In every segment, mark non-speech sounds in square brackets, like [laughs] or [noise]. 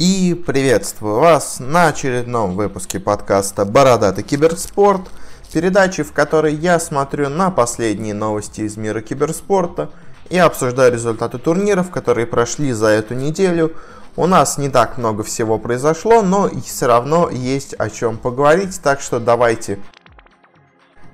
И приветствую вас на очередном выпуске подкаста «Бородатый киберспорт», передачи, в которой я смотрю на последние новости из мира киберспорта и обсуждаю результаты турниров, которые прошли за эту неделю. У нас не так много всего произошло, но все равно есть о чем поговорить, так что давайте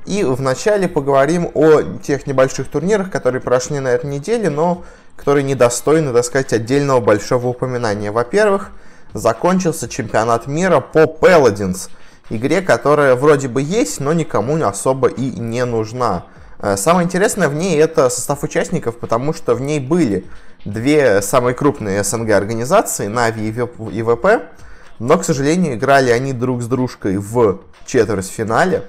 и вначале поговорим о тех небольших турнирах, которые прошли на этой неделе, но которые недостойны, так сказать, отдельного большого упоминания. Во-первых, закончился чемпионат мира по Paladins, игре, которая вроде бы есть, но никому особо и не нужна. Э, самое интересное в ней это состав участников, потому что в ней были две самые крупные СНГ организации, Нави и ВП, но, к сожалению, играли они друг с дружкой в четвертьфинале.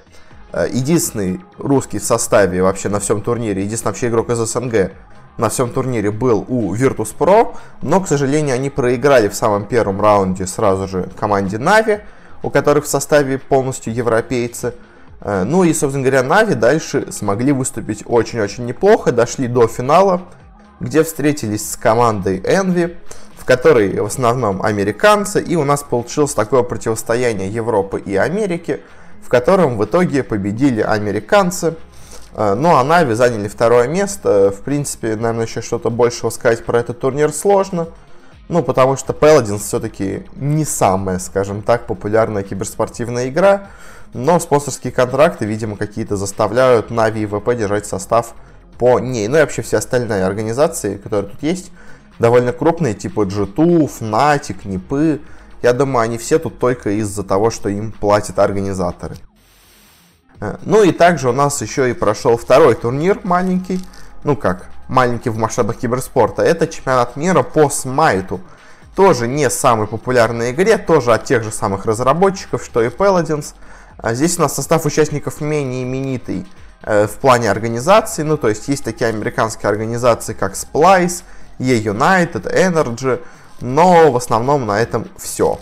Э, единственный русский в составе вообще на всем турнире, единственный вообще игрок из СНГ, на всем турнире был у Virtus.pro, но, к сожалению, они проиграли в самом первом раунде сразу же команде Navi, у которых в составе полностью европейцы. Э, ну и, собственно говоря, Нави дальше смогли выступить очень-очень неплохо, дошли до финала, где встретились с командой Envy, в которой в основном американцы, и у нас получилось такое противостояние Европы и Америки, в котором в итоге победили американцы – ну, а Нави заняли второе место. В принципе, наверное, еще что-то большего сказать про этот турнир сложно. Ну, потому что Paladins все-таки не самая, скажем так, популярная киберспортивная игра. Но спонсорские контракты, видимо, какие-то заставляют Нави и ВП держать состав по ней. Ну и вообще все остальные организации, которые тут есть, довольно крупные, типа G2, Fnatic, Нипы. Я думаю, они все тут только из-за того, что им платят организаторы. Э, ну и также у нас еще и прошел второй турнир маленький, ну как, маленький в масштабах киберспорта. Это чемпионат мира по смайту. Тоже не самой популярной игре, тоже от тех же самых разработчиков, что и Paladins. А здесь у нас состав участников менее именитый э, в плане организации. Ну, то есть есть такие американские организации, как Splice, E-United, Energy, но в основном на этом все.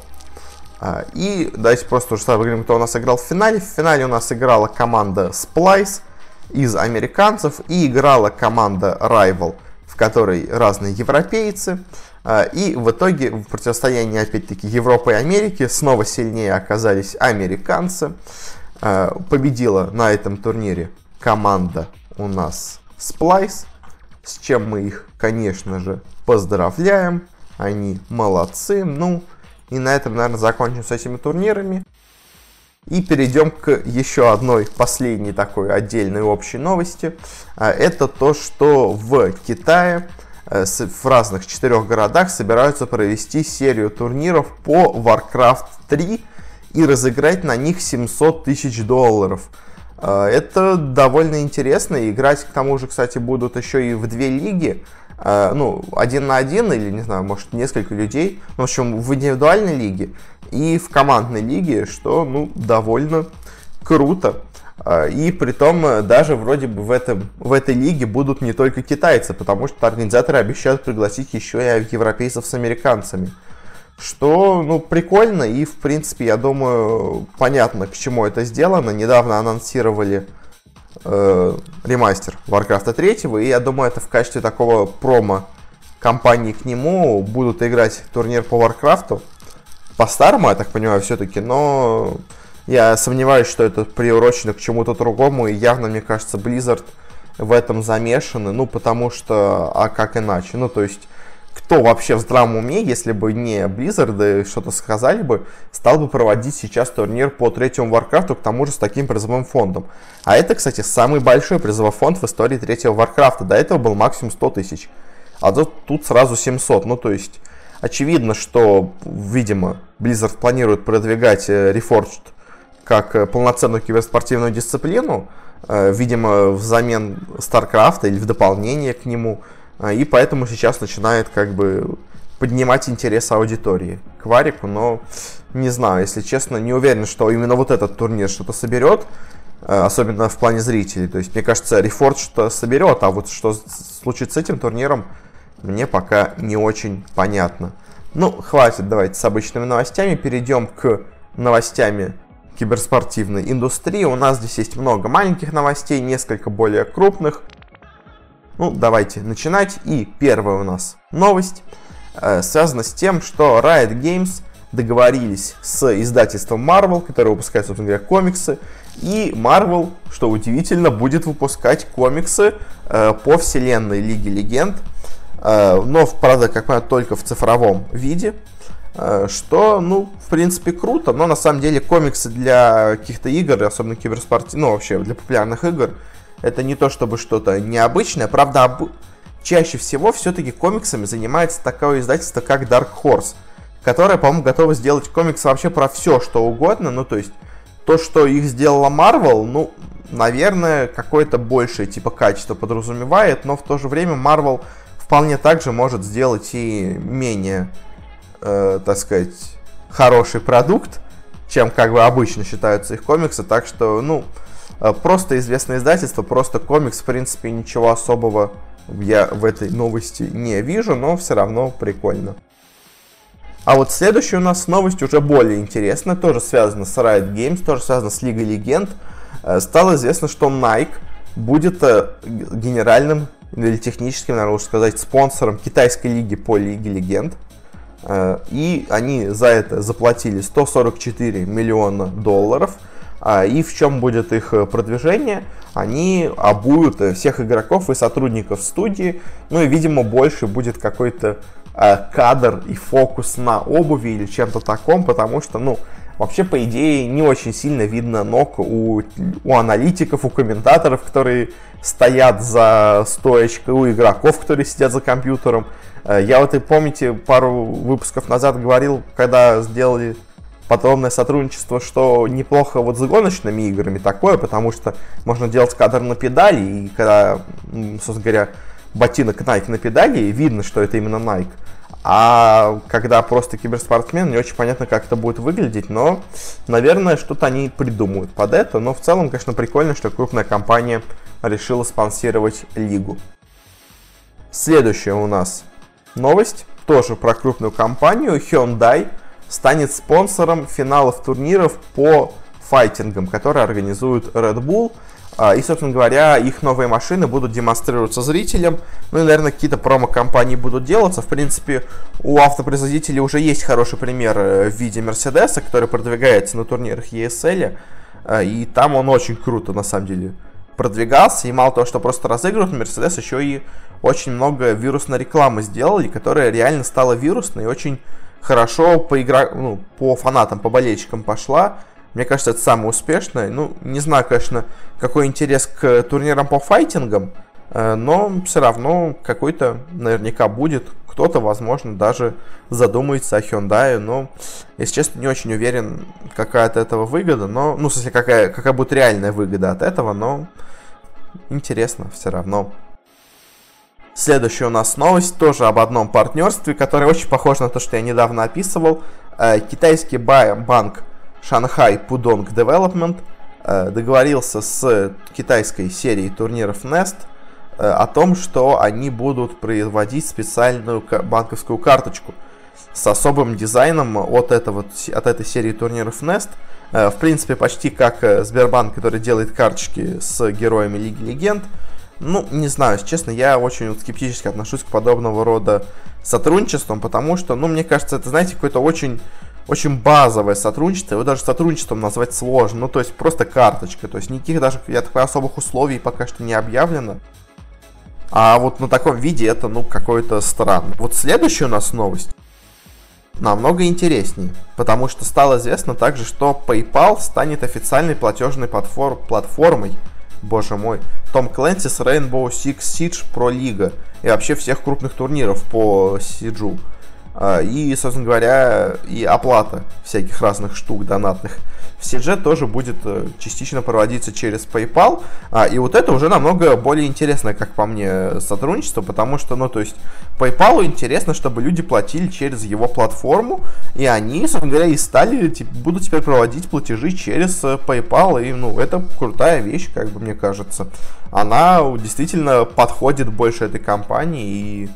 А, и давайте просто уже сразу поговорим, кто у нас играл в финале. В финале у нас играла команда Splice из американцев и играла команда Rival, в которой разные европейцы. А, и в итоге в противостоянии, опять-таки, Европы и Америки снова сильнее оказались американцы. А, победила на этом турнире команда у нас Splice, с чем мы их, конечно же, поздравляем. Они молодцы. Ну, и на этом, наверное, закончим с этими турнирами. И перейдем к еще одной последней такой отдельной общей новости. А, это то, что в Китае э, в разных четырех городах собираются провести серию турниров по Warcraft 3 и разыграть на них 700 тысяч долларов. А, это довольно интересно. Играть, к тому же, кстати, будут еще и в две лиги. Э, ну, один на один или, не знаю, может, несколько людей, в общем, в индивидуальной лиге и в командной лиге, что, ну, довольно круто. Э, и при том э, даже вроде бы в, этом, в этой лиге будут не только китайцы, потому что организаторы обещают пригласить еще и европейцев с американцами. Что, ну, прикольно и, в принципе, я думаю, понятно, к чему это сделано. Недавно анонсировали э, ремастер Warcraft 3, и я думаю, это в качестве такого промо компании к нему будут играть турнир по Warcraft. По-старому, я так понимаю, все-таки, но я сомневаюсь, что это приурочено к чему-то другому, и явно, мне кажется, Blizzard в этом замешаны, ну, потому что, а как иначе? Ну, то есть, кто вообще в здравом уме, если бы не Blizzard что-то сказали бы, стал бы проводить сейчас турнир по третьему Warcraft, к тому же с таким призовым фондом. А это, кстати, самый большой призовой фонд в истории третьего Warcraft. До этого был максимум 100 тысяч. А тут, тут сразу 700. Ну, то есть, очевидно, что, видимо, Blizzard планирует продвигать э, Reforged как э, полноценную киберспортивную дисциплину, э, видимо, взамен StarCraft или в дополнение к нему – и поэтому сейчас начинает как бы поднимать интерес аудитории к Варику, но не знаю, если честно, не уверен, что именно вот этот турнир что-то соберет, а, особенно в плане зрителей. То есть, мне кажется, Рефорд что-то соберет, а вот что случится с этим турниром, мне пока не очень понятно. Ну, хватит, давайте с обычными новостями, перейдем к новостями киберспортивной индустрии. У нас здесь есть много маленьких новостей, несколько более крупных – ну, давайте начинать. И первая у нас новость. э, связано с тем, что Riot Games договорились с издательством Marvel, которое выпускает, собственно говоря, комиксы, и Marvel, что удивительно, будет выпускать комиксы э, по вселенной Лиги Легенд, э, но, правда, как понятно, только в цифровом виде, э, что, ну, в принципе, круто, но на самом деле комиксы для каких-то игр, особенно киберспорте, ну, вообще для популярных игр, это не то чтобы что-то необычное, правда, об... чаще всего все-таки комиксами занимается такое издательство, как Dark Horse, которое, по-моему, готово сделать комиксы вообще про все, что угодно, ну, то есть то, что их сделала Marvel, ну, наверное, какое-то большее типа качество подразумевает, но в то же время Marvel вполне также может сделать и менее, э, так сказать, хороший продукт, чем как бы обычно считаются их комиксы. Так что, ну, просто известное издательство, просто комикс, в принципе, ничего особого я в этой новости не вижу, но все равно прикольно. А вот следующая у нас новость уже более интересная, тоже связана с Riot Games, тоже связана с Лигой Легенд. Э, стало известно, что Nike будет э, генеральным или техническим, наверное, лучше сказать, спонсором китайской лиги по Лиге Легенд. Э, и они за это заплатили 144 миллиона долларов. А, и в чем будет их продвижение? Они обуют всех игроков и сотрудников студии. Ну и, видимо, больше будет какой-то Э, кадр и фокус на обуви или чем-то таком, потому что, ну, вообще, по идее, не очень сильно видно ног у, у аналитиков, у комментаторов, которые стоят за стоечкой, у игроков, которые сидят за компьютером. Э, я вот и помните, пару выпусков назад говорил, когда сделали подобное сотрудничество, что неплохо вот с гоночными играми такое, потому что можно делать кадр на педали, и когда, собственно говоря, ботинок Nike на педали, видно, что это именно Nike. А когда просто киберспортсмен, не очень понятно, как это будет выглядеть, но, наверное, что-то они придумают под это. Но в целом, конечно, прикольно, что крупная компания решила спонсировать лигу. Следующая у нас новость, тоже про крупную компанию. Hyundai станет спонсором финалов турниров по файтингам, которые организует Red Bull. А, и, собственно говоря, их новые машины будут демонстрироваться зрителям. Ну и, наверное, какие-то промо-компании будут делаться. В принципе, у автопроизводителей уже есть хороший пример э, в виде Мерседеса, который продвигается на турнирах ESL. А, и там он очень круто, на самом деле, продвигался. И мало того, что просто разыгрывают, Мерседес еще и очень много вирусной рекламы сделали, которая реально стала вирусной и очень хорошо по, игра... ну, по фанатам, по болельщикам пошла. Мне кажется, это самое успешное. Ну, не знаю, конечно, какой интерес к турнирам по файтингам, э, но все равно какой-то наверняка будет. Кто-то, возможно, даже задумается о Hyundai, но, если честно, не очень уверен, какая от этого выгода, но, ну, в смысле, какая, какая будет реальная выгода от этого, но интересно все равно. Следующая у нас новость тоже об одном партнерстве, которое очень похоже на то, что я недавно описывал. Э, китайский банк Шанхай Пудонг Development э, договорился с китайской серией турниров Nest э, о том, что они будут производить специальную банковскую карточку с особым дизайном от, этого, от этой серии турниров Nest. В принципе, почти как Сбербанк, который делает карточки с героями Лиги Легенд. Ну, не знаю, честно, я очень скептически отношусь к подобного рода сотрудничествам, потому что, ну, мне кажется, это, знаете, какой-то очень очень базовое сотрудничество, его даже сотрудничеством назвать сложно, ну то есть просто карточка, то есть никаких даже, я такой, особых условий пока что не объявлено. А вот на таком виде это, ну, какое-то странно. Вот следующая у нас новость намного интереснее, потому что стало известно также, что PayPal станет официальной платежной платформ платформой, боже мой, Том Clancy's Rainbow Six Siege Pro League и вообще всех крупных турниров по Сиджу. А, и, собственно говоря, и оплата всяких разных штук донатных CG тоже будет э, частично проводиться через PayPal. А, и вот это уже намного более интересное, как по мне, сотрудничество, потому что, ну, то есть, PayPal интересно, чтобы люди платили через его платформу, и они, собственно говоря, и стали, будут теперь проводить платежи через э, PayPal, и, ну, это крутая вещь, как бы мне кажется. Она действительно подходит больше этой компании, и,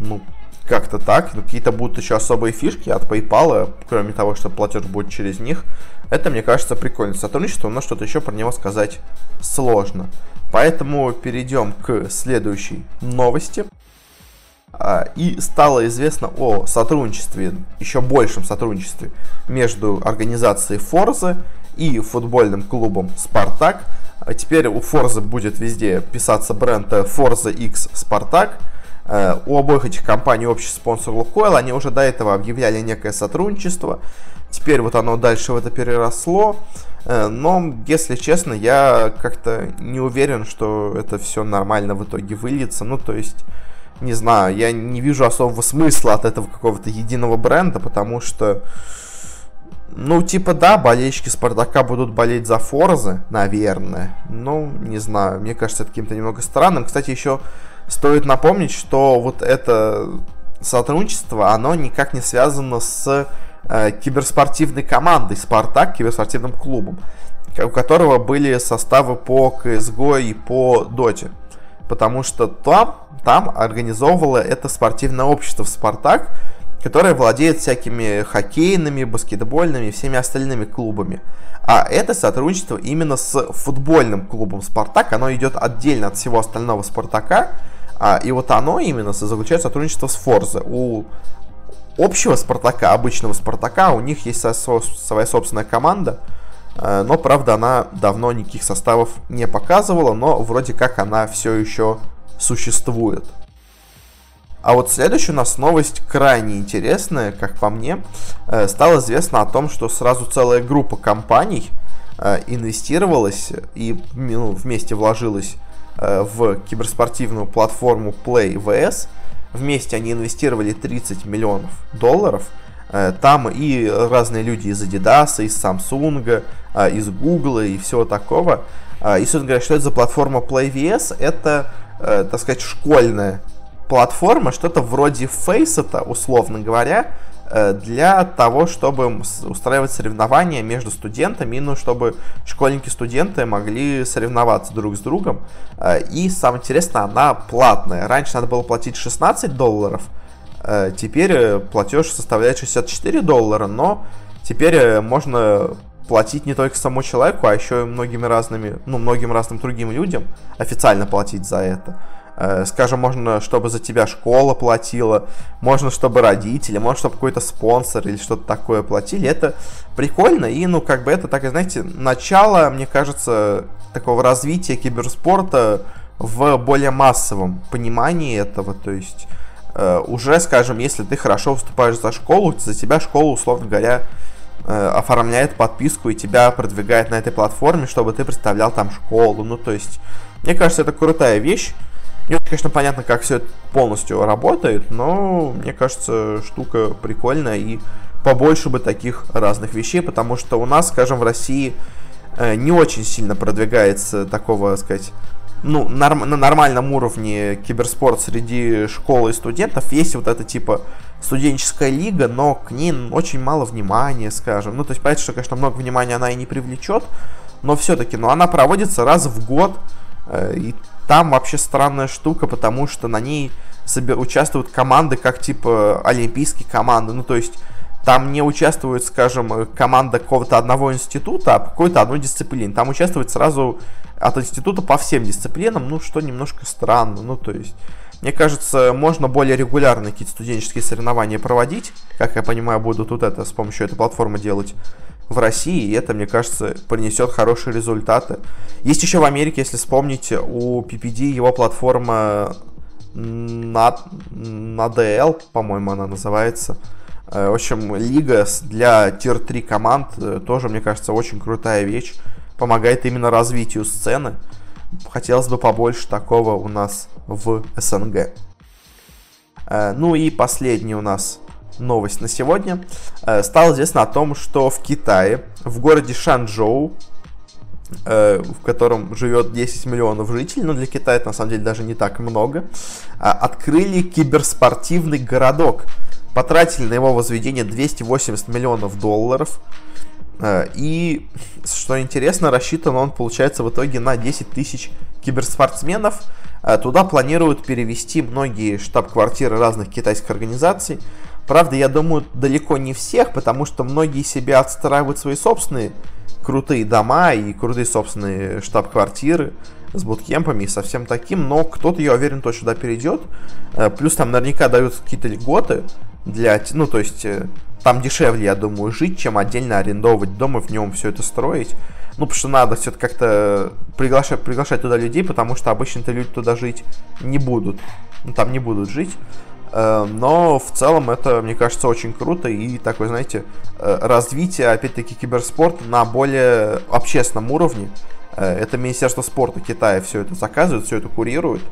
ну, как-то так. Ну, какие-то будут еще особые фишки от PayPal, кроме того, что платеж будет через них. Это, мне кажется, прикольное сотрудничество, но что-то еще про него сказать сложно. Поэтому перейдем к следующей новости. А, и стало известно о сотрудничестве, еще большем сотрудничестве между организацией Форзы и футбольным клубом Спартак. А теперь у Форзы будет везде писаться бренд Forza X Спартак. Э, у обоих этих компаний общий спонсор Лукойл, они уже до этого объявляли некое сотрудничество. Теперь вот оно дальше в это переросло. Э, но, если честно, я как-то не уверен, что это все нормально в итоге выльется. Ну, то есть, не знаю, я не вижу особого смысла от этого какого-то единого бренда, потому что, ну, типа, да, болельщики Спартака будут болеть за Форзы, наверное. Ну, не знаю, мне кажется, это каким-то немного странным. Кстати, еще стоит напомнить, что вот это сотрудничество, оно никак не связано с э, киберспортивной командой Спартак, киберспортивным клубом, у которого были составы по CSGO и по Доте. Потому что там, там организовывало это спортивное общество в Спартак, которое владеет всякими хоккейными, баскетбольными и всеми остальными клубами. А это сотрудничество именно с футбольным клубом Спартак, оно идет отдельно от всего остального Спартака. А, и вот оно именно заключает сотрудничество с Форзе. У общего Спартака, обычного Спартака, у них есть своя собственная команда, э, но, правда, она давно никаких составов не показывала, но вроде как она все еще существует. А вот следующая у нас новость крайне интересная, как по мне. Э, стало известно о том, что сразу целая группа компаний э, инвестировалась и ну, вместе вложилась в киберспортивную платформу PlayVS – Вместе они инвестировали 30 миллионов долларов. Э, там и разные люди из Adidas, из Samsung, э, из Google и всего такого. Э, и, собственно говоря, что это за платформа PlayVS? Это, так сказать, школьная платформа, что-то вроде Face, условно говоря, Э, для того, чтобы устраивать соревнования между студентами, ну, чтобы школьники-студенты могли соревноваться друг с другом. Э, и самое интересное, она платная. Раньше надо было платить 16 долларов, э, теперь платеж составляет 64 доллара, но теперь можно платить не только самому человеку, а еще и многими разными, ну, многим разным другим людям официально платить за это. Э, скажем, можно, чтобы за тебя школа платила, можно, чтобы родители, можно, чтобы какой-то спонсор или что-то такое платили. Это прикольно, и, ну, как бы это, так и, знаете, начало, мне кажется, такого развития киберспорта в более массовом понимании этого, то есть э, уже, скажем, если ты хорошо выступаешь за школу, за тебя школа, условно говоря, э, оформляет подписку и тебя продвигает на этой платформе, чтобы ты представлял там школу. Ну, то есть, мне кажется, это крутая вещь. Не очень, конечно, понятно, как все это полностью работает, но мне кажется, штука прикольная и побольше бы таких разных вещей, потому что у нас, скажем, в России э, не очень сильно продвигается такого, сказать, ну, норм, на нормальном уровне киберспорт среди школ и студентов. Есть вот это типа студенческая лига, но к ней очень мало внимания, скажем. Ну, то есть, понятно, что, конечно, много внимания она и не привлечет, но все-таки, но она проводится раз в год, и там вообще странная штука, потому что на ней участвуют команды, как типа олимпийские команды. Ну, то есть там не участвует, скажем, команда какого-то одного института, а какой-то одной дисциплины. Там участвует сразу от института по всем дисциплинам, ну, что немножко странно. Ну, то есть, мне кажется, можно более регулярно какие-то студенческие соревнования проводить. Как я понимаю, будут вот это с помощью этой платформы делать в России, и это, мне кажется, принесет хорошие результаты. Есть еще в Америке, если вспомнить, у PPD его платформа на, на DL, по-моему, она называется. Э, в общем, лига для тир-3 команд э, тоже, мне кажется, очень крутая вещь. Помогает именно развитию сцены. Хотелось бы побольше такого у нас в СНГ. Э, ну и последний у нас новость на сегодня. Э, стало известно о том, что в Китае, в городе Шанчжоу, э, в котором живет 10 миллионов жителей, но для Китая это на самом деле даже не так много, а, открыли киберспортивный городок. Потратили на его возведение 280 миллионов долларов. Э, и, что интересно, рассчитан он, получается, в итоге на 10 тысяч киберспортсменов. Туда планируют перевести многие штаб-квартиры разных китайских организаций. Правда, я думаю, далеко не всех, потому что многие себе отстраивают свои собственные крутые дома и крутые собственные штаб-квартиры. с буткемпами и со таким, но кто-то, я уверен, точно сюда перейдет. Э, плюс там наверняка дают какие-то льготы для, ну, то есть, э, там дешевле, я думаю, жить, чем отдельно арендовать дом и в нем все это строить. Ну, потому что надо все это как-то приглашать, приглашать туда людей, потому что обычно-то люди туда жить не будут. Ну, там не будут жить. Э, но в целом это, мне кажется, очень круто и такое, знаете, развитие, опять-таки, киберспорта на более общественном уровне. Это Министерство спорта Китая все это заказывает, все это курирует.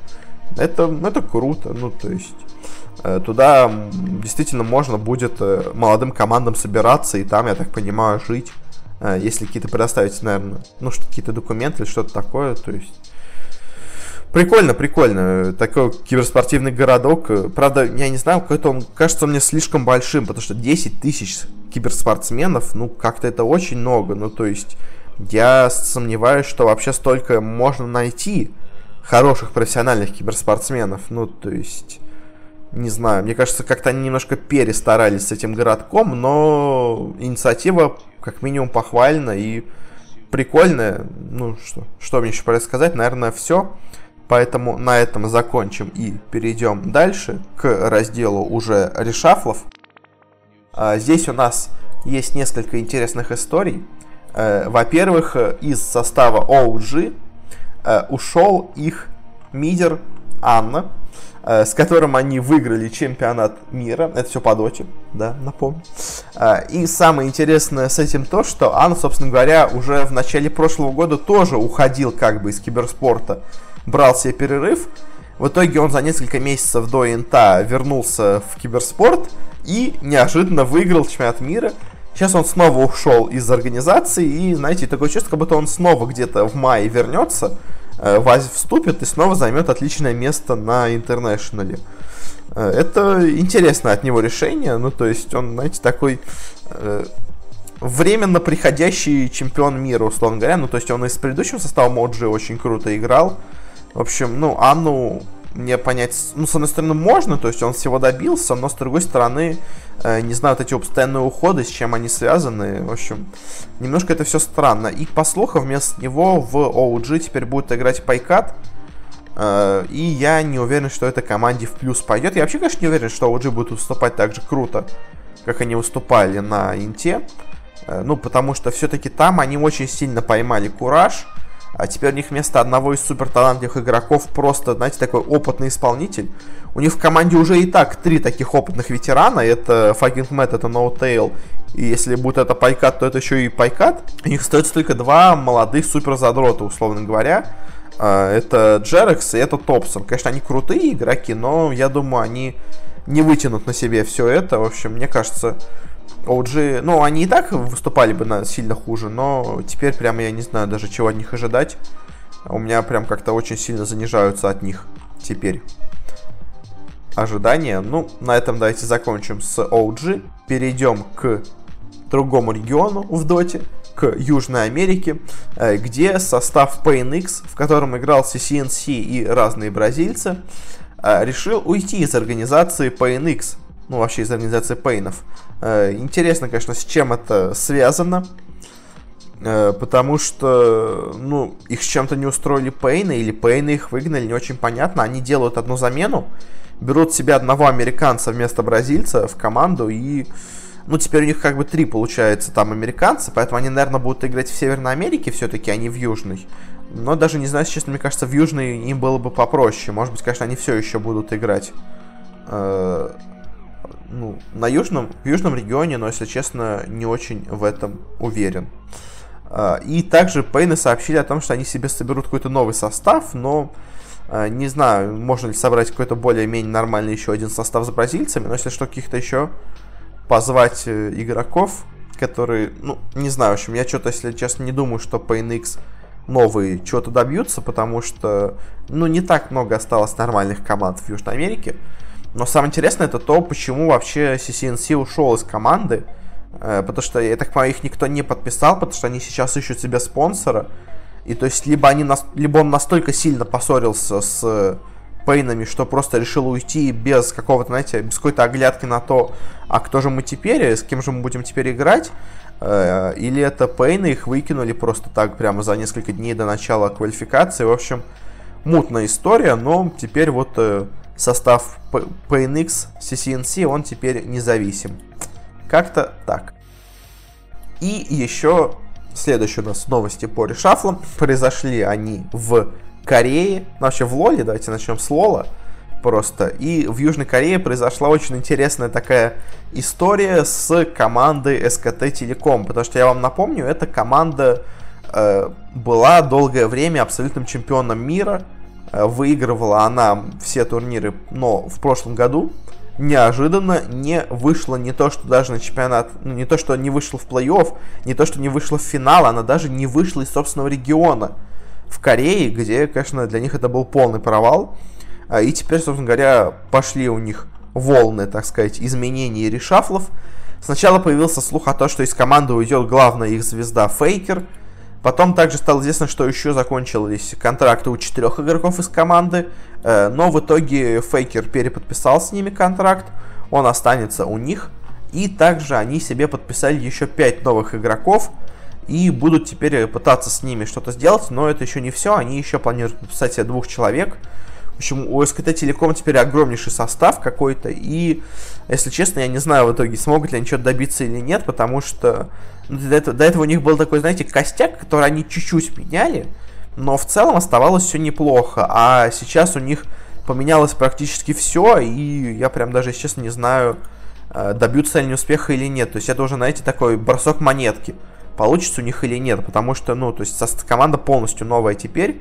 Это, ну, это круто, ну, то есть... Э, туда действительно можно будет э, молодым командам собираться и там, я так понимаю, жить. Э, если какие-то предоставить, наверное, ну, что какие-то документы или что-то такое, то есть... Прикольно, прикольно. Такой киберспортивный городок. Правда, я не знаю, какой-то он кажется мне слишком большим, потому что 10 тысяч киберспортсменов, ну, как-то это очень много. Ну, то есть, я сомневаюсь, что вообще столько можно найти хороших профессиональных киберспортсменов. Ну, то есть, не знаю, мне кажется, как-то они немножко перестарались с этим городком, но инициатива как минимум похвальна и прикольная. Ну, что, что мне еще про сказать? Наверное, все. Поэтому на этом закончим и перейдем дальше к разделу уже решафлов. А, здесь у нас есть несколько интересных историй. Э, во-первых, из состава OG э, ушел их мидер Анна, Э, с которым они выиграли чемпионат мира. Это все по доте, да, напомню. И самое интересное с этим то, что Анна, собственно говоря, уже в начале прошлого года тоже уходил как бы из киберспорта, брал себе перерыв. В итоге он за несколько месяцев до Инта вернулся в киберспорт и неожиданно выиграл чемпионат мира. Сейчас он снова ушел из организации, и, знаете, такое чувство, как будто он снова где-то в мае вернется, Э, Вась вступит и снова займет отличное место на интернешнале. Э, это интересно от него решение, ну то есть он, знаете, такой э, временно приходящий чемпион мира, условно говоря, ну то есть он из предыдущего состава OG очень круто играл. В общем, ну Ану мне понять, ну, с одной стороны, можно, то есть он всего добился, но с другой стороны, э, не знаю, вот эти постоянные уходы, с чем они связаны, в общем, немножко это все странно. И по слухам, вместо него в OG теперь будет играть Пайкат, э, и я не уверен, что это команде в плюс пойдет. Я вообще, конечно, не уверен, что OG будет выступать так же круто, как они выступали на Инте, э, ну, потому что все-таки там они очень сильно поймали кураж, а теперь у них вместо одного из суперталантливых игроков просто, знаете, такой опытный исполнитель. У них в команде уже и так три таких опытных ветерана. Это Fucking Matt, это No Tail. И если будет это Пайкат, то это еще и Пайкат. У них остается только два молодых суперзадрота, условно говоря. А, это Джерекс и это Топсон. Конечно, они крутые игроки, но я думаю, они не вытянут на себе все это. В общем, мне кажется, OG, ну, они и так выступали бы на сильно хуже, но теперь прямо я не знаю даже чего от них ожидать. У меня прям как-то очень сильно занижаются от них теперь ожидания. Ну, на этом давайте закончим с OG. Перейдем к другому региону в доте, к Южной Америке, э, где состав PNX, в котором играл CCNC и разные бразильцы, э, решил уйти из организации PNX, ну вообще из организации Пейнов. Э, интересно, конечно, с чем это связано. Э, потому что, ну, их с чем-то не устроили Пейны, или Пейны их выгнали, не очень понятно. Они делают одну замену, берут себе одного американца вместо бразильца в команду, и, ну, теперь у них как бы три, получается, там американцы, поэтому они, наверное, будут играть в Северной Америке все-таки, а не в Южной. Но даже не знаю, честно, мне кажется, в Южной им было бы попроще. Может быть, конечно, они все еще будут играть э, ну, на южном, в южном регионе, но, если честно, не очень в этом уверен. А, и также Пейны сообщили о том, что они себе соберут какой-то новый состав, но а, не знаю, можно ли собрать какой-то более-менее нормальный еще один состав с бразильцами, но если что, каких-то еще позвать э, игроков, которые, ну, не знаю, в общем, я что-то, если честно, не думаю, что PNX новые чего-то добьются, потому что, ну, не так много осталось нормальных команд в Южной Америке. Но самое интересное это то, почему вообще CCNC ушел из команды. Э, потому что, я так понимаю, их никто не подписал, потому что они сейчас ищут себе спонсора. И то есть, либо, они, либо он настолько сильно поссорился с Пейнами, что просто решил уйти без какого-то, знаете, без какой-то оглядки на то, а кто же мы теперь, с кем же мы будем теперь играть, э, или это Пейны их выкинули просто так прямо за несколько дней до начала квалификации. В общем, мутная история, но теперь вот э, состав PNX CCNC, он теперь независим. Как-то так. И еще следующие у нас новости по решафлам. Произошли они в Корее, ну, вообще в Лоле, давайте начнем с Лола просто. И в Южной Корее произошла очень интересная такая история с командой СКТ Телеком. Потому что я вам напомню, эта команда э, была долгое время абсолютным чемпионом мира. Э, выигрывала она все турниры, но в прошлом году неожиданно не вышла не то, что даже на чемпионат, ну, не то, что не вышла в плей-офф, не то, что не вышла в финал, она даже не вышла из собственного региона в Корее, где, конечно, для них это был полный провал. А, и теперь, собственно говоря, пошли у них волны, так сказать, изменений и решафлов. Сначала появился слух о том, что из команды уйдет главная их звезда Фейкер. Потом также стало известно, что еще закончились контракты у четырех игроков из команды. Э, но в итоге Фейкер переподписал с ними контракт. Он останется у них. И также они себе подписали еще пять новых игроков и будут теперь пытаться с ними что-то сделать, но это еще не все, они еще планируют подписать себе двух человек. В общем, у СКТ Телеком теперь огромнейший состав какой-то, и, если честно, я не знаю в итоге, смогут ли они что-то добиться или нет, потому что ну, до, этого, до этого у них был такой, знаете, костяк, который они чуть-чуть меняли, но в целом оставалось все неплохо, а сейчас у них поменялось практически все, и я прям даже, если честно, не знаю, э, добьются они успеха или нет. То есть это уже, знаете, такой бросок монетки получится у них или нет, потому что, ну, то есть команда полностью новая теперь,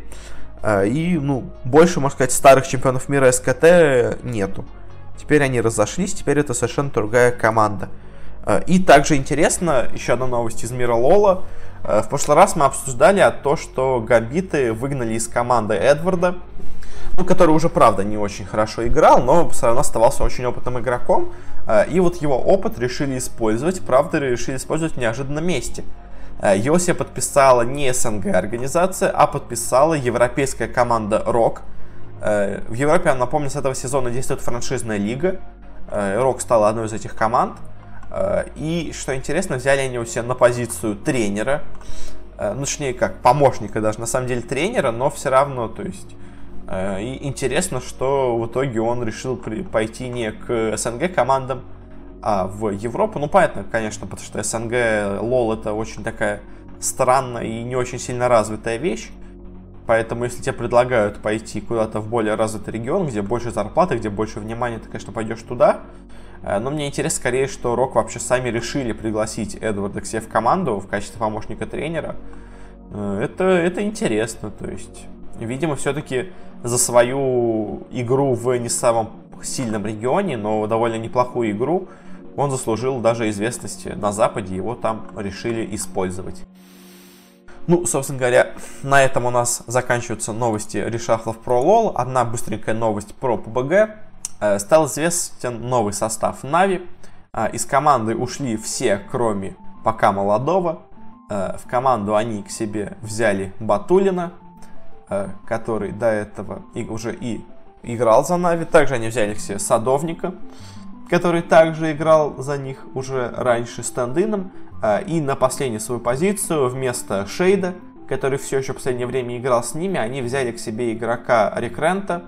и, ну, больше, можно сказать, старых чемпионов мира СКТ нету. Теперь они разошлись, теперь это совершенно другая команда. Э, и также интересно, еще одна новость из мира Лола. Э, в прошлый раз мы обсуждали то, что Габиты выгнали из команды Эдварда, ну, который уже, правда, не очень хорошо играл, но все равно оставался очень опытным игроком. И вот его опыт решили использовать, правда, решили использовать в неожиданном месте – Э, его себе подписала не СНГ организация, а подписала европейская команда ROK. Э, в Европе, напомню, с этого сезона действует франшизная лига. Э, стала одной из этих команд. И, что интересно, взяли они его себе на позицию тренера. Ну, точнее, как помощника даже, на самом деле тренера, но все равно, то есть... И интересно, что в итоге он решил пойти не к СНГ командам, а в Европу. Ну, понятно, конечно, потому что СНГ, лол это очень такая странная и не очень сильно развитая вещь. Поэтому, если тебе предлагают пойти куда-то в более развитый регион, где больше зарплаты, где больше внимания, ты, конечно, пойдешь туда. Э, но мне интересно скорее, что Рок вообще сами решили пригласить Эдварда к себе в команду в качестве помощника тренера. Э, это, это интересно, то есть, видимо, все-таки за свою игру в не самом сильном регионе, но довольно неплохую игру, он заслужил даже известности на Западе, его там решили использовать. Ну, собственно говоря, на этом у нас заканчиваются новости решафлов про лол. Одна быстренькая новость про PBG. Э, стал известен новый состав Нави. Э, из команды ушли все, кроме пока молодого. Э, в команду они к себе взяли Батулина, который до этого уже и играл за Нави. Также они взяли к себе Садовника, который также играл за них уже раньше стендином. А, и на последнюю свою позицию вместо Шейда, который все еще в последнее время играл с ними, они взяли к себе игрока Рекрента,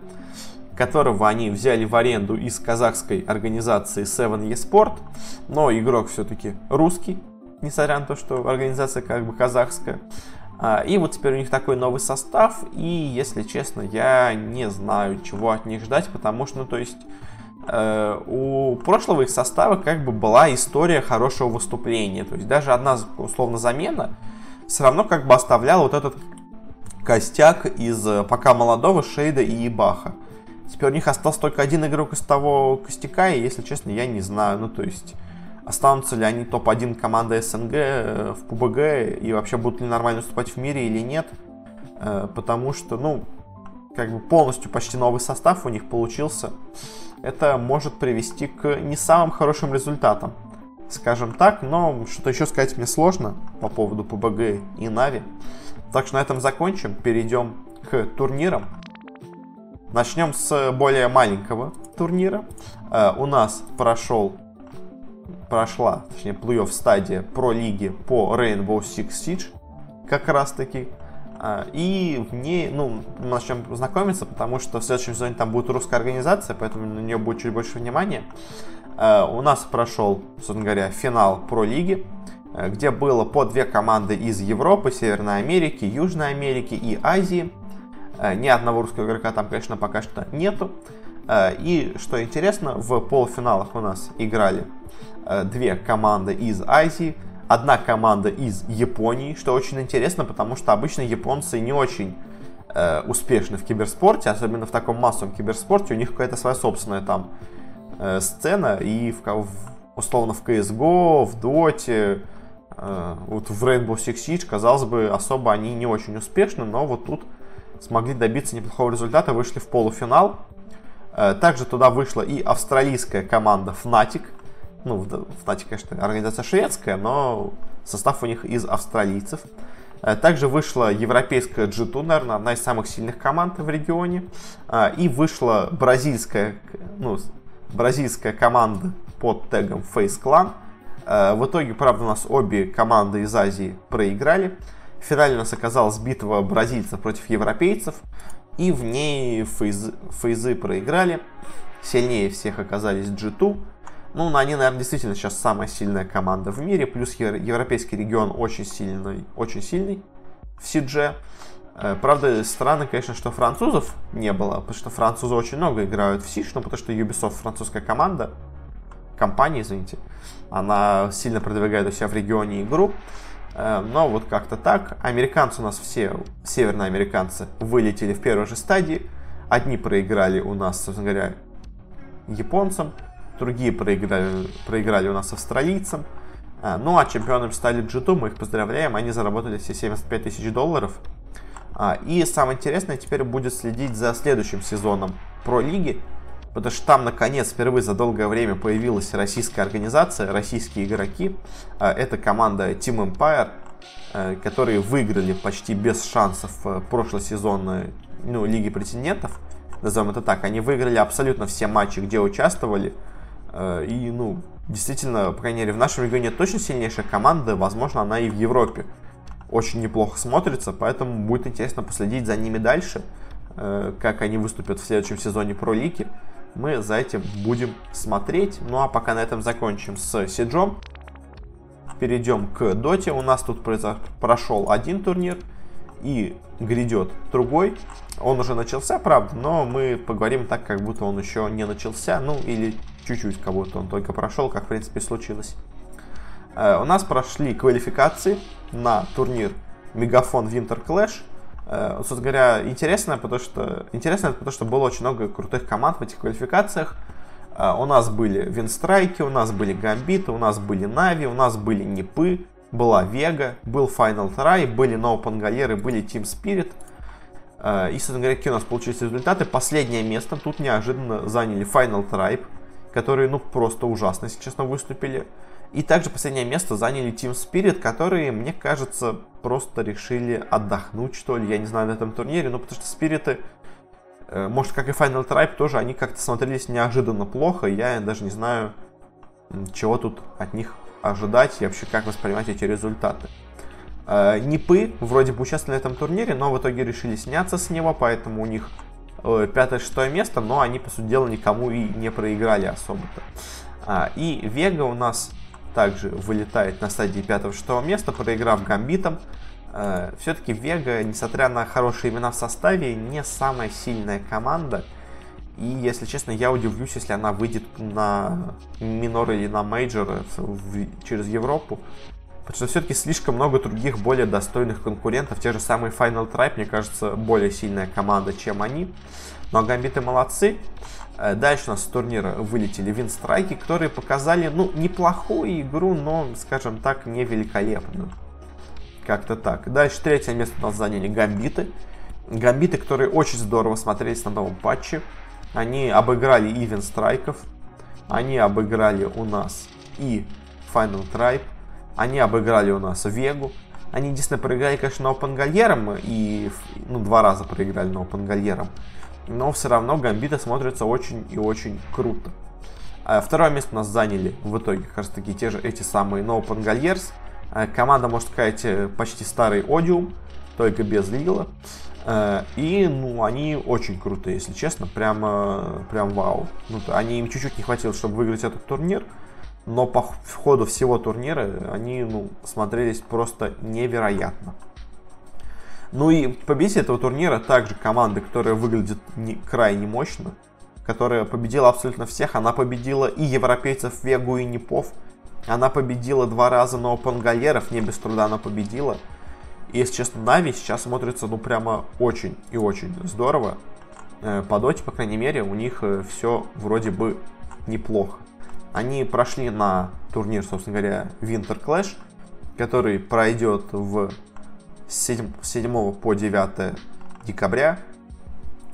которого они взяли в аренду из казахской организации Seven eSport, но игрок все-таки русский, несмотря на то, что организация как бы казахская. А, и вот теперь у них такой новый состав, и, если честно, я не знаю, чего от них ждать, потому что, ну, то есть, у прошлого их состава как бы была история хорошего выступления. То есть даже одна, условно, замена все равно как бы оставляла вот этот костяк из э, пока молодого Шейда и Ебаха. Теперь у них остался только один игрок из того костяка, и, если честно, я не знаю. Ну, то есть, останутся ли они топ-1 команды СНГ э, в ПБГ, и вообще будут ли нормально выступать в мире или нет. Потому что, ну, как бы полностью почти новый состав у них получился это может привести к не самым хорошим результатам. Скажем так, но что-то еще сказать мне сложно по поводу ПБГ и Нави. Так что на этом закончим, перейдем к турнирам. Начнем с более маленького турнира. Э, у нас прошел, прошла, точнее, плей-офф стадия про лиги по Rainbow Six Siege, как раз таки. Э, и в ней, ну, мы начнем знакомиться, потому что в следующем сезоне там будет русская организация, поэтому на нее будет чуть больше внимания. Э, у нас прошел, собственно говоря, финал про лиги, где было по две команды из Европы, Северной Америки, Южной Америки и Азии. Ни одного русского игрока там, конечно, пока что нету. И что интересно, в полуфиналах у нас играли две команды из Азии, одна команда из Японии, что очень интересно, потому что обычно японцы не очень успешны в киберспорте, особенно в таком массовом киберспорте, у них какая-то своя собственная там сцена, и в, условно в CSGO, в Dota, вот в Rainbow Six Siege, казалось бы, особо они не очень успешны, но вот тут смогли добиться неплохого результата, вышли в полуфинал. Э, также туда вышла и австралийская команда Fnatic. Ну, Fnatic, конечно, организация шведская, но состав у них из австралийцев. Э, также вышла европейская G2, наверное, одна из самых сильных команд в регионе. Э, и вышла бразильская, ну, бразильская команда под тегом Face Clan. В итоге, правда, у нас обе команды из Азии проиграли. В финале у нас оказалась битва бразильцев против европейцев, и в ней фейзы, фейзы проиграли. Сильнее всех оказались G2. Ну, они, наверное, действительно сейчас самая сильная команда в мире, плюс европейский регион очень сильный, очень сильный в CG. Э, правда, странно, конечно, что французов не было, потому что французы очень много играют в Сиш, ну, потому что Ubisoft французская команда, компания, извините, она сильно продвигает у себя в регионе игру. Э, но вот как-то так. Американцы у нас все, северные американцы, вылетели в первой же стадии. Одни проиграли у нас, собственно говоря, японцам, другие проиграли, проиграли у нас австралийцам. Э, ну а чемпионами стали G2, мы их поздравляем, они заработали все 75 тысяч долларов. А, и самое интересное теперь будет следить за следующим сезоном про лиги, потому что там, наконец, впервые за долгое время появилась российская организация, российские игроки. А, это команда Team Empire, которые выиграли почти без шансов прошлый сезон э, ну, Лиги претендентов. Назовем это так. Они выиграли абсолютно все матчи, где участвовали. И, ну, действительно, по крайней мере, в нашем регионе точно сильнейшая команда. Возможно, она и в Европе очень неплохо смотрится, поэтому будет интересно последить за ними дальше, как они выступят в следующем сезоне про лиги мы за этим будем смотреть. Ну а пока на этом закончим с Сиджом. Перейдем к Доте. У нас тут прошел один турнир и грядет другой. Он уже начался, правда, но мы поговорим так, как будто он еще не начался. Ну или чуть-чуть, как будто он только прошел, как в принципе случилось. Э, у нас прошли квалификации на турнир Мегафон Winter Clash. Э, собственно говоря, интересно, потому что, интересно, потому что было очень много крутых команд в этих квалификациях. Э, у нас были Винстрайки, у нас были Гамбиты, у нас были Нави, у нас были Нипы, была Вега, был Final Try, были No Пангалеры, были Team Spirit. И, собственно говоря, какие у нас получились результаты. Последнее место тут неожиданно заняли Final Tribe, которые, ну, просто ужасно, если честно, выступили. И также последнее место заняли Team Spirit, которые, мне кажется, просто решили отдохнуть, что ли, я не знаю, на этом турнире. Ну, потому что Спириты, э, может, как и Final Tribe, тоже они как-то смотрелись неожиданно плохо. Я даже не знаю, чего тут от них ожидать и вообще как воспринимать эти результаты. Э, Нипы вроде бы участвовали на этом турнире, но в итоге решили сняться с него, поэтому у них пятое-шестое место, но они, по сути дела, никому и не проиграли особо-то. А, и Вега у нас также вылетает на стадии 5-6 места, проиграв Гамбитом. Э, Все-таки Вега, несмотря на хорошие имена в составе, не самая сильная команда. И, если честно, я удивлюсь, если она выйдет на минор или на мейджор через Европу. Потому что все-таки слишком много других более достойных конкурентов. Те же самые Final Tribe, мне кажется, более сильная команда, чем они. Но Гамбиты молодцы. Э, дальше у нас с турнира вылетели Винстрайки, которые показали, ну, неплохую игру, но, скажем так, не великолепную. Как-то так. Дальше третье место у нас заняли Гамбиты. Гамбиты, которые очень здорово смотрелись на новом патче. Они обыграли и Винстрайков. Они обыграли у нас и Final Tribe. Они обыграли у нас Вегу. Они единственное проиграли, конечно, Open и ну, два раза проиграли на Open но все равно гамбиты смотрятся очень и очень круто. А второе место у нас заняли в итоге как раз таки те же эти самые No Pangoliers. А команда, можно сказать, э, почти старый Одиум, только без Лила. А, и, ну, они очень крутые, если честно, прямо, прям вау. Ну, они им чуть-чуть не хватило, чтобы выиграть этот турнир, но по ходу всего турнира они, ну, смотрелись просто невероятно. Ну и победитель этого турнира также команда, которая выглядит не, крайне мощно, которая победила абсолютно всех. Она победила и европейцев Вегу и Непов. Она победила два раза на Open Галеров, не без труда она победила. И, если честно, Нави сейчас смотрится, ну, прямо очень и очень здорово. Э, по доте, по крайней мере, у них э, все вроде бы неплохо. Они прошли на турнир, собственно говоря, Winter Clash, который пройдет в с 7 по 9 декабря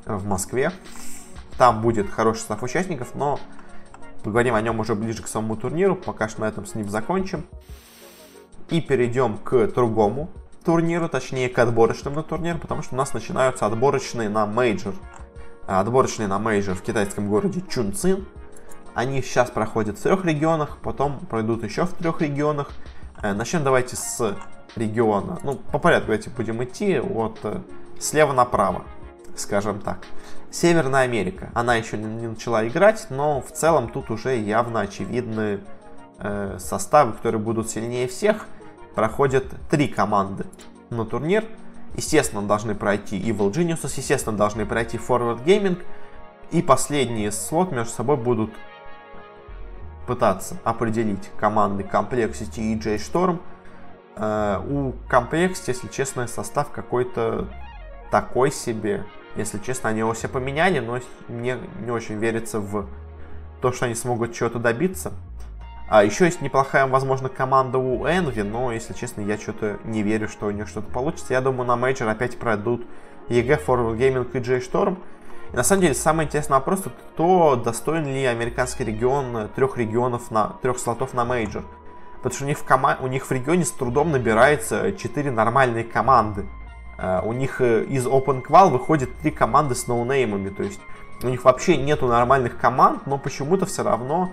в Москве. Там будет хороший состав участников, но поговорим о нем уже ближе к самому турниру. Пока что на этом с ним закончим. И перейдем к другому турниру, точнее к отборочным на турнир, потому что у нас начинаются отборочные на мейджор. Отборочные на мейджор в китайском городе Чунцин. Они сейчас проходят в трех регионах, потом пройдут еще в трех регионах. Э, начнем давайте с региона. Ну, по порядку давайте будем идти от э, слева направо, скажем так. Северная Америка. Она еще не начала играть, но в целом тут уже явно очевидны э, составы, которые будут сильнее всех. Проходят три команды на турнир. Естественно, должны пройти Evil Geniuses, естественно, должны пройти Forward Gaming. И последний слот между собой будут пытаться определить команды Complexity и J-Storm – Э, у Complex, если честно, состав какой-то такой себе. Если честно, они его все поменяли, но мне не очень верится в то, что они смогут чего-то добиться. А еще есть неплохая, возможно, команда у Envy, но, если честно, я что-то не верю, что у них что-то получится. Я думаю, на мейджор опять пройдут EG, Forward Gaming и J-Storm. И на самом деле, самый интересный вопрос, это то, достоин ли американский регион трех регионов на трех слотов на мейджор потому что у них в, кома... у них в регионе с трудом набирается 4 нормальные команды. Uh, у них из Open Qual выходит 3 команды с ноунеймами, то есть у них вообще нету нормальных команд, но почему-то все равно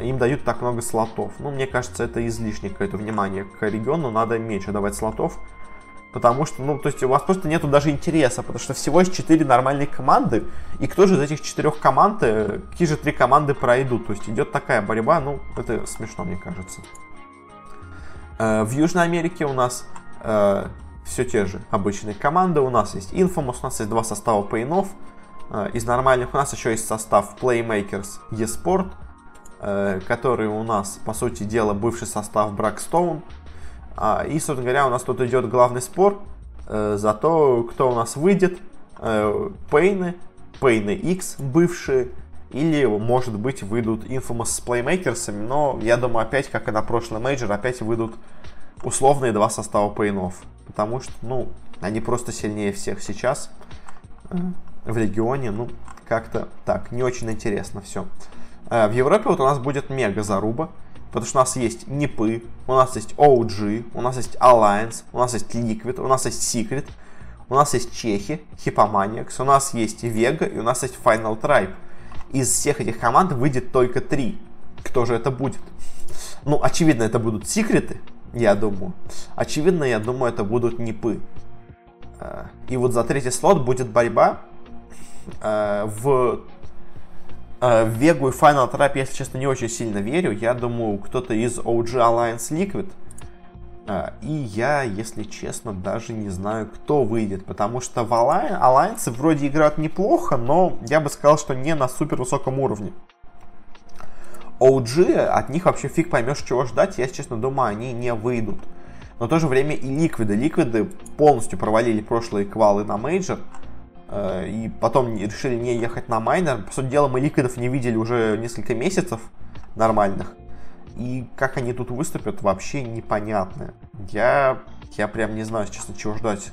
им дают так много слотов. Ну, мне кажется, это излишнее какое-то внимание к региону, надо меньше давать слотов, потому что, ну, то есть у вас просто нету даже интереса, потому что всего есть 4 нормальные команды, и кто же из этих четырех команд, э, какие же три команды пройдут, то есть идет такая борьба, ну, это смешно, мне кажется. Э, в Южной Америке у нас э, все те же обычные команды. У нас есть Infamous, у нас есть два состава. Э, из нормальных у нас еще есть состав Playmakers eSport, который у нас, по сути дела, бывший состав Бракстоун. И, собственно говоря, у нас тут идет главный спор за то, кто у нас выйдет. Пейны, Пейны X бывшие, или, может быть, выйдут Infamous с плеймейкерсами, но я думаю, опять, как и на прошлый мейджор, опять выйдут условные два состава пейнов. Потому что, ну, они просто сильнее всех сейчас э, в регионе. Ну, как-то так, не очень интересно все. Э, в Европе вот у нас будет мега заруба. Потому что у нас есть НИПы, у нас есть OG, у нас есть Alliance, у нас есть Liquid, у нас есть Secret, у нас есть Чехи, Hipomaniacs, у нас есть Vega и у нас есть Final Tribe из всех этих команд выйдет только три. Кто же это будет? Ну, очевидно, это будут секреты, я думаю. Очевидно, я думаю, это будут непы. Э, и вот за третий слот будет борьба э, в в Вегу и Final Tribe, если честно, не очень сильно верю. Я думаю, кто-то из OG Alliance Liquid а, и я, если честно, даже не знаю, кто выйдет, потому что в Alliance вроде играют неплохо, но я бы сказал, что не на супер высоком уровне. OG, от них вообще фиг поймешь, чего ждать, я, если честно, думаю, они не выйдут. Но в то же время и Ликвиды. Ликвиды полностью провалили прошлые квалы на мейджор, э, и потом решили не ехать на майнер. По сути дела, мы Ликвидов не видели уже несколько месяцев нормальных. И как они тут выступят, вообще непонятно. Я, я прям не знаю, честно, чего ждать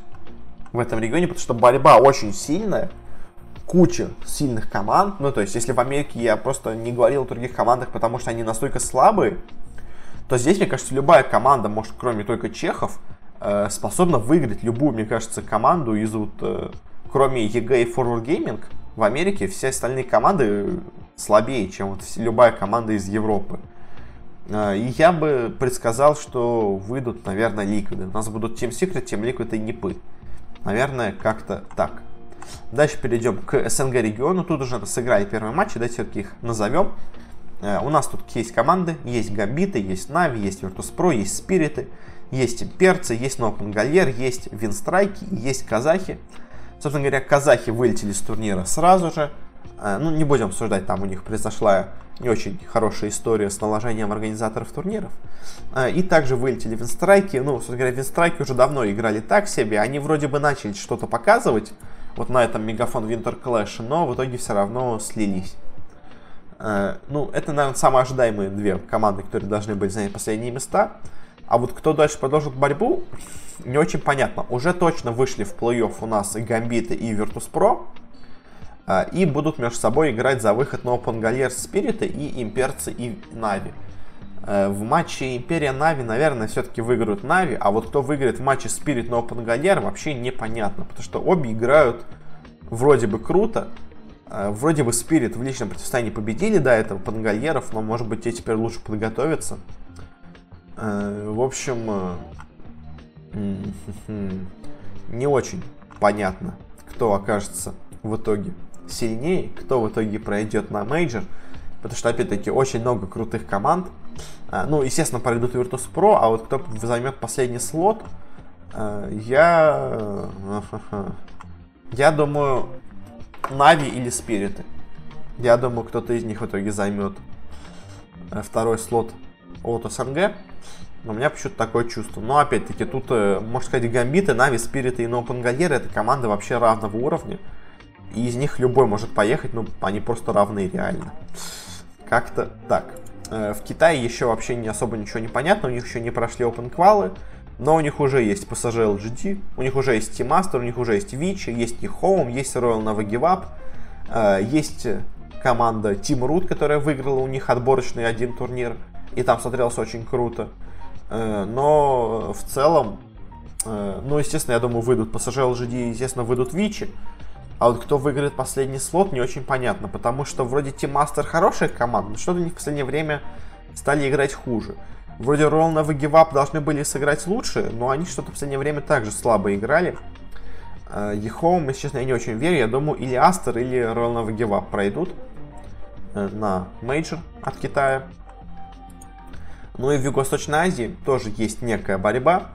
в этом регионе, потому что борьба очень сильная, куча сильных команд. Ну, то есть, если в Америке я просто не говорил о других командах, потому что они настолько слабые, то здесь, мне кажется, любая команда, может, кроме только чехов, э, способна выиграть любую, мне кажется, команду из вот, э, кроме EG и Forward Gaming, в Америке все остальные команды слабее, чем вот любая команда из Европы. Э, и я бы предсказал, что выйдут, наверное, Ликвиды. У нас будут Team Secret, Team Liquid и Нипы. Наверное, как-то так. Дальше перейдем к СНГ региону. Тут уже сыграли первый матч, давайте все-таки их назовем. Э, у нас тут есть команды, есть Гамбиты, есть Нави, есть Virtus.pro, есть Спириты, есть Имперцы, есть Нокон Гальер, есть Винстрайки, есть Казахи. Собственно говоря, казахи вылетели с турнира сразу же. Э, ну, не будем обсуждать, там у них произошла не очень хорошая история с наложением организаторов турниров. Э, и также вылетели Винстрайки. Ну, собственно говоря, Винстрайки уже давно играли так себе. Они вроде бы начали что-то показывать вот на этом Мегафон Winter Clash, но в итоге все равно слились. Э, ну, это, наверное, самые ожидаемые две команды, которые должны были занять последние места. А вот кто дальше продолжит борьбу, [laughs] не очень понятно. Уже точно вышли в плей-офф у нас и Гамбиты, и Virtus.pro. Э, и будут между собой играть за выход на Open Gallier Спириты и Имперцы и Нави. Э, в матче Империя Нави, наверное, все-таки выиграют Нави, а вот кто выиграет в матче Спирит на Open Gallier, вообще непонятно, потому что обе играют вроде бы круто, э, Вроде бы Спирит в личном противостоянии победили до этого пангальеров, но может быть те теперь лучше подготовиться. В общем, [laughs] не очень понятно, кто окажется в итоге сильнее, кто в итоге пройдет на мейджор. Потому что, опять-таки, очень много крутых команд. А, ну, естественно, пройдут Virtus.pro, а вот кто займет последний слот, я... [laughs] Я думаю, Нави или Спириты. Я думаю, кто-то из них в итоге займет э, второй слот от СНГ. Но у меня почему-то такое чувство. Но опять-таки тут, э, можно сказать, Гамбиты, Нави, Спириты и Gallier это команды вообще равного уровня. И из них любой может поехать, но они просто равны реально. Как-то так. Э, в Китае еще вообще не особо ничего не понятно, у них еще не прошли open квалы, но у них уже есть PSG LGD, у них уже есть Team Master, у них уже есть Вичи, есть их Home, есть Royal Nova Give Up, э, есть команда Team Root, которая выиграла у них отборочный один турнир, и там смотрелось очень круто. Э, но в целом, ну, естественно, я думаю, выйдут PSG LGD, естественно, выйдут Вичи, а вот кто выиграет последний слот, не очень понятно, потому что вроде Team Master хорошая команда, но что-то они в последнее время стали играть хуже. Вроде Roll на Give должны были сыграть лучше, но они что-то в последнее время также слабо играли. EHOME, если честно, я не очень верю. Я думаю, или Астер, или Roll на Give пройдут э, на мейджор от Китая. Ну и в Юго-Восточной Азии тоже есть некая борьба.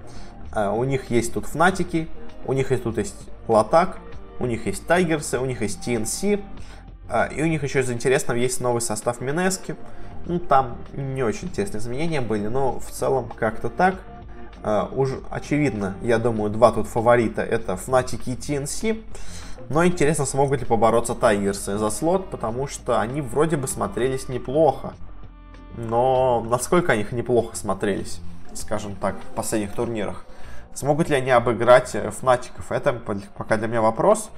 Э, у них есть тут Фнатики, у них есть тут есть Lotac, у них есть Тайгерсы, у них есть TNC, а, и у них еще из интересного есть новый состав Минески. Ну, там не очень интересные изменения были, но в целом как-то так. А, уж очевидно, я думаю, два тут фаворита это Fnatic и TNC. Но интересно, смогут ли побороться Тайгерсы за слот, потому что они вроде бы смотрелись неплохо. Но насколько они неплохо смотрелись, скажем так, в последних турнирах. Смогут ли они обыграть э, Фнатиков? Это пока для меня вопрос.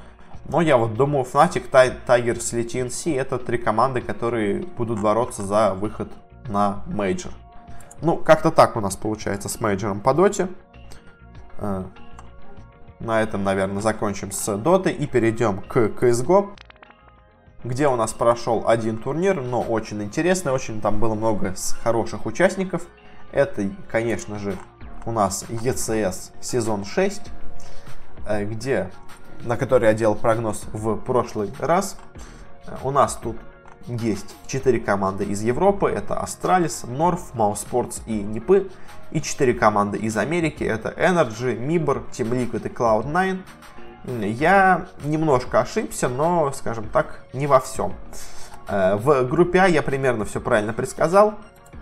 Но я вот думаю, Fnatic, Tigers или TNC это три команды, которые будут бороться за выход на мейджор. Ну, как-то так у нас получается с мейджором по доте. Э, на этом, наверное, закончим с дотой и перейдем к CSGO, где у нас прошел один турнир, но очень интересный, очень там было много хороших участников. Это, конечно же, у нас ECS сезон 6, э, где, на который я делал прогноз в прошлый раз. Э, у нас тут есть 4 команды из Европы. Это Astralis, North, Mousesports и Нипы. И 4 команды из Америки. Это Energy, Mibor, Team Liquid и Cloud9. Я немножко ошибся, но, скажем так, не во всем. Э, в группе А я примерно все правильно предсказал.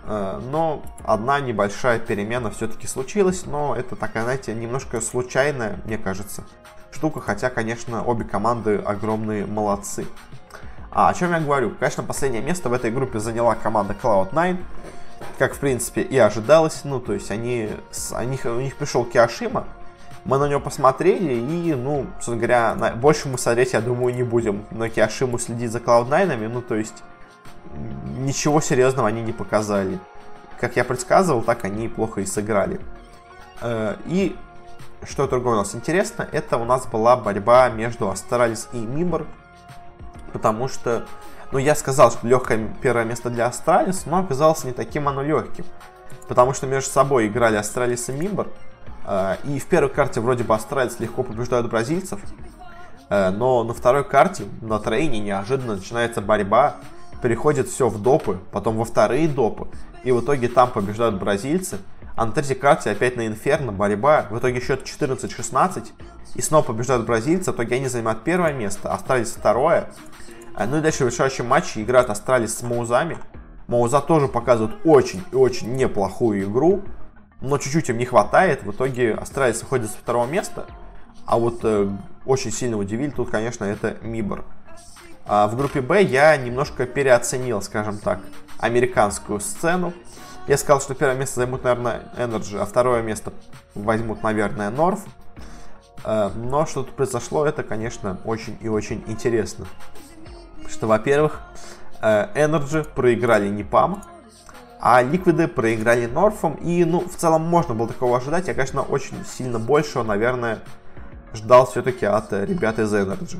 Э, но одна небольшая перемена все-таки случилась, но это такая, знаете, немножко случайная, мне кажется, штука, хотя, конечно, обе команды огромные молодцы. А о чем я говорю? Конечно, последнее место в этой группе заняла команда Cloud9, как, в принципе, и ожидалось. Ну, то есть, они, они, у них пришел Киашима, мы на него посмотрели, и, ну, собственно говоря, на, больше мы смотреть, я думаю, не будем на Киашиму следить за Cloud9, ну, то есть, ничего серьезного они не показали. Как я предсказывал, так они плохо и сыграли. Э, и что другое у нас интересно, это у нас была борьба между Астралис и Мибор. потому что, ну, я сказал, что легкое первое место для Астралис, но оказалось не таким оно легким. Потому что между собой играли Астралис и Мибр, э, и в первой карте вроде бы Астралис легко побеждают бразильцев, э, но на второй карте, на трейне, неожиданно начинается борьба, переходит все в допы, потом во вторые допы, и в итоге там побеждают бразильцы, а на третьей карте опять на Инферно борьба, в итоге счет 14-16, и снова побеждают бразильцы, в итоге они занимают первое место, Астралис второе, э, ну и дальше в решающем матче играют Астралис с Маузами, Мауза тоже показывают очень и очень неплохую игру, но чуть-чуть им не хватает. В итоге Астралис выходит с второго места. А вот э, очень сильно удивили тут, конечно, это Мибор. А в группе Б я немножко переоценил, скажем так, американскую сцену. Я сказал, что первое место займут, наверное, Energy, а второе место возьмут, наверное, North. Э, но что тут произошло, это, конечно, очень и очень интересно. Что, во-первых, Э, Energy проиграли Непам, а Ликвиды проиграли Норфом. И, ну, в целом можно было такого ожидать. Я, конечно, очень сильно большего, наверное, ждал все-таки от ребят из Energy.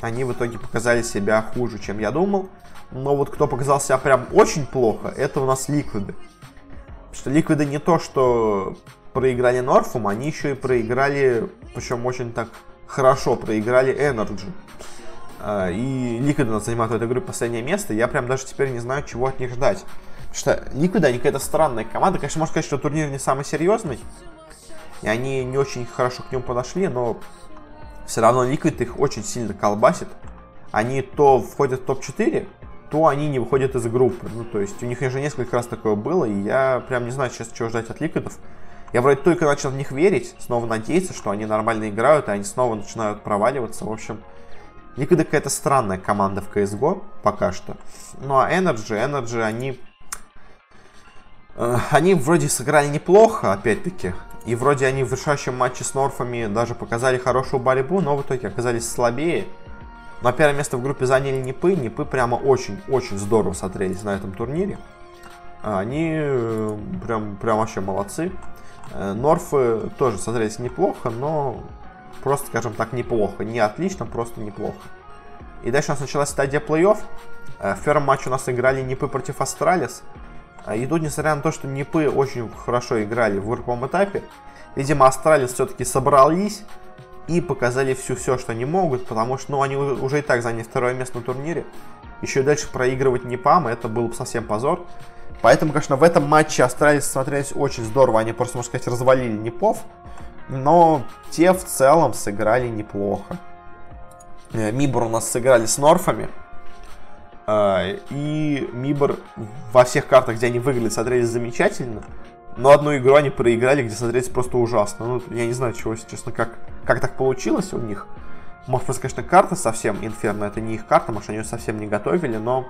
Они в итоге показали себя хуже, чем я думал. Но вот кто показал себя прям очень плохо, это у нас Ликвиды. Потому что Ликвиды не то, что проиграли Норфом, они еще и проиграли, причем очень так хорошо проиграли Energy. А, и Liquid занимает в этой группе последнее место, я прям даже теперь не знаю, чего от них ждать. Что Liquid, они какая-то странная команда. Конечно, можно сказать, что турнир не самый серьезный, и они не очень хорошо к нему подошли, но все равно Liquid их очень сильно колбасит. Они то входят в топ-4, то они не выходят из группы. Ну, то есть у них уже несколько раз такое было, и я прям не знаю сейчас, чего ждать от Ликвидов. Я вроде только начал в них верить, снова надеяться, что они нормально играют, и они снова начинают проваливаться. В общем, Liquid какая-то странная команда в CSGO пока что. Ну а Energy, Energy, они... Э, они вроде сыграли неплохо, опять-таки. И вроде они в решающем матче с Норфами даже показали хорошую борьбу, но в итоге оказались слабее. Но первое место в группе заняли Нипы. Нипы прямо очень-очень здорово смотрелись на этом турнире. Они э, прям, прям вообще молодцы. Э, Норфы тоже смотрелись неплохо, но Просто, скажем так, неплохо. Не отлично, просто неплохо. И дальше у нас началась стадия плей-офф. В первом матче у нас играли Нипы против Астралис. И тут, несмотря на то, что Нипы очень хорошо играли в групповом этапе, видимо, Астралис все-таки собрались и показали всю все, что они могут, потому что ну, они уже и так заняли второе место на турнире. Еще и дальше проигрывать Непам, это был бы совсем позор. Поэтому, конечно, в этом матче Астралис смотрелись очень здорово. Они просто, можно сказать, развалили Непов но те в целом сыграли неплохо. Э, Мибор у нас сыграли с Норфами. Э, и Мибор во всех картах, где они выиграли, смотрелись замечательно. Но одну игру они проиграли, где смотрелись просто ужасно. Ну, я не знаю, чего, честно, как, как так получилось у них. Может, просто, конечно, карта совсем Инферно, это не их карта, может, они ее совсем не готовили, но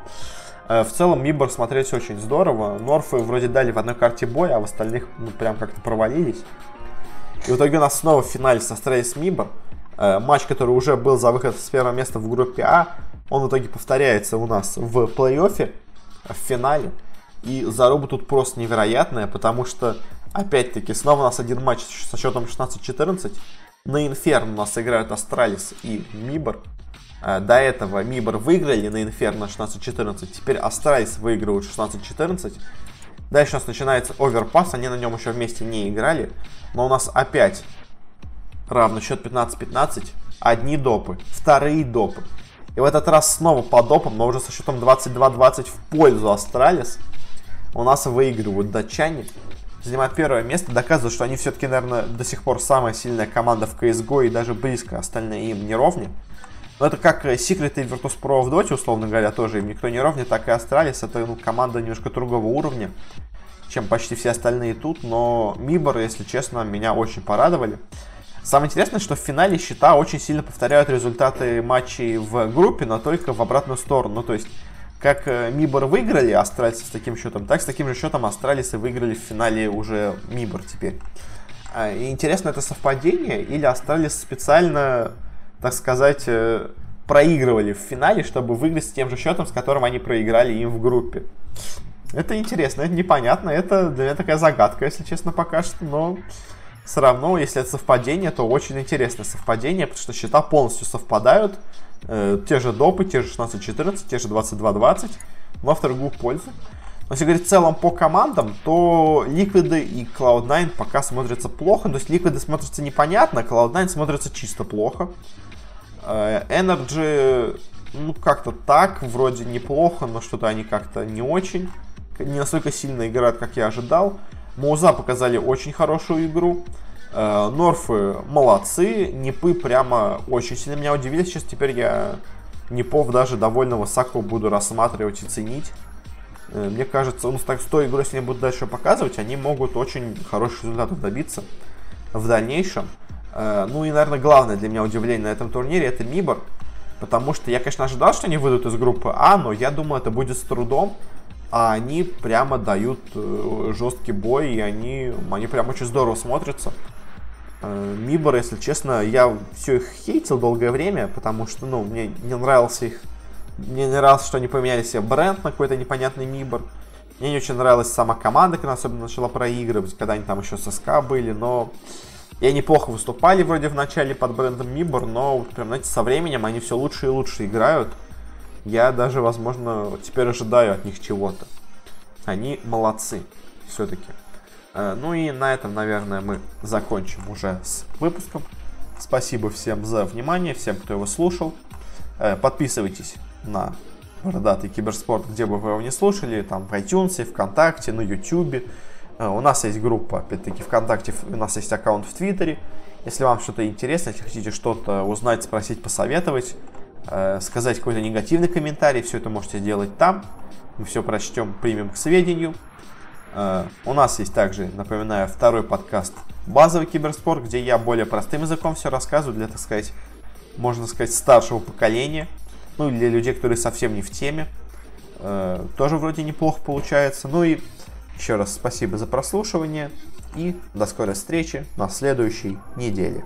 э, в целом Мибор смотрелись очень здорово. Норфы вроде дали в одной карте бой, а в остальных, ну, прям как-то провалились. И в итоге у нас снова в финале Астралис Мибор. Э, матч, который уже был за выход с первого места в группе А, он в итоге повторяется у нас в плей-оффе, в финале. И заруба тут просто невероятная, потому что, опять-таки, снова у нас один матч со счетом 16-14. На Инферно у нас играют Астралис и Мибор. Э, до этого Мибор выиграли на Инферно 16-14, теперь Астралис выигрывают 16-14. Дальше у нас начинается Overpass, они на нем еще вместе не играли. Но у нас опять равно счет 15-15, одни допы, вторые допы. И в этот раз снова по допам, но уже со счетом 22-20 в пользу Астралис. У нас выигрывают датчане. Занимают первое место, доказывают, что они все-таки, наверное, до сих пор самая сильная команда в CSGO и даже близко остальные им не ровни. Но это как Secret и Virtus.pro в Dota, условно говоря, тоже им никто не ровнит, так и Астралис. Это ну, команда немножко другого уровня, чем почти все остальные тут. Но Мибор, если честно, меня очень порадовали. Самое интересное, что в финале счета очень сильно повторяют результаты матчей в группе, но только в обратную сторону. Ну, то есть, как э, Мибор выиграли Астралисы с таким счетом, так с таким же счетом Астралисы выиграли в финале уже Мибор теперь. А, интересно, это совпадение или Астралис специально так сказать, э, проигрывали в финале, чтобы выиграть с тем же счетом, с которым они проиграли им в группе. Это интересно, это непонятно, это для меня такая загадка, если честно, пока что, но все равно, если это совпадение, то очень интересное совпадение, потому что счета полностью совпадают. Э, те же допы, те же 16-14, те же 22-20 во вторую пользу. Но если говорить в целом по командам, то Ликвиды и Cloud9 пока смотрятся плохо. То есть Ликвиды смотрятся непонятно, Cloud9 смотрятся чисто плохо. Э, Energy, ну, как-то так, вроде неплохо, но что-то они как-то не очень. Не настолько сильно играют, как я ожидал. Моуза показали очень хорошую игру. Э, Норфы молодцы, Непы прямо очень сильно меня удивили. Сейчас теперь я Непов даже довольно высоко буду рассматривать и ценить. Э, мне кажется, ну, так, с той игрой, если они будут дальше показывать, они могут очень хороших результатов добиться в дальнейшем. Э, ну и, наверное, главное для меня удивление на этом турнире это Мибор. Потому что я, конечно, ожидал, что они выйдут из группы А, но я думаю, это будет с трудом. А они прямо дают э, жесткий бой, и они, они прям очень здорово смотрятся. Мибор, если честно, я все их хейтил долгое время, потому что, ну, мне не нравился их мне не нравилось, что они поменяли себе бренд на какой-то непонятный Мибор. Мне не очень нравилась сама команда, когда особенно начала проигрывать, когда они там еще с СК были, но... И они плохо выступали вроде в начале под брендом Мибор, но прям, знаете, со временем они все лучше и лучше играют. Я даже, возможно, теперь ожидаю от них чего-то. Они молодцы, все-таки. Э, ну и на этом, наверное, мы закончим уже с выпуском. Спасибо всем за внимание, всем, кто его слушал. Э, подписывайтесь на бородатый киберспорт, где бы вы его не слушали, там в iTunes, ВКонтакте, на YouTube. Э, у нас есть группа, опять-таки, ВКонтакте, у нас есть аккаунт в Твиттере. Если вам что-то интересно, если хотите что-то узнать, спросить, посоветовать, сказать какой-то негативный комментарий, все это можете делать там. Мы все прочтем, примем к сведению. Э, у нас есть также, напоминаю, второй подкаст «Базовый киберспорт», где я более простым языком все рассказываю для, так сказать, можно сказать, старшего поколения – ну, для людей, которые совсем не в теме. Э, тоже вроде неплохо получается. Ну и еще раз спасибо за прослушивание и до скорой встречи на следующей неделе.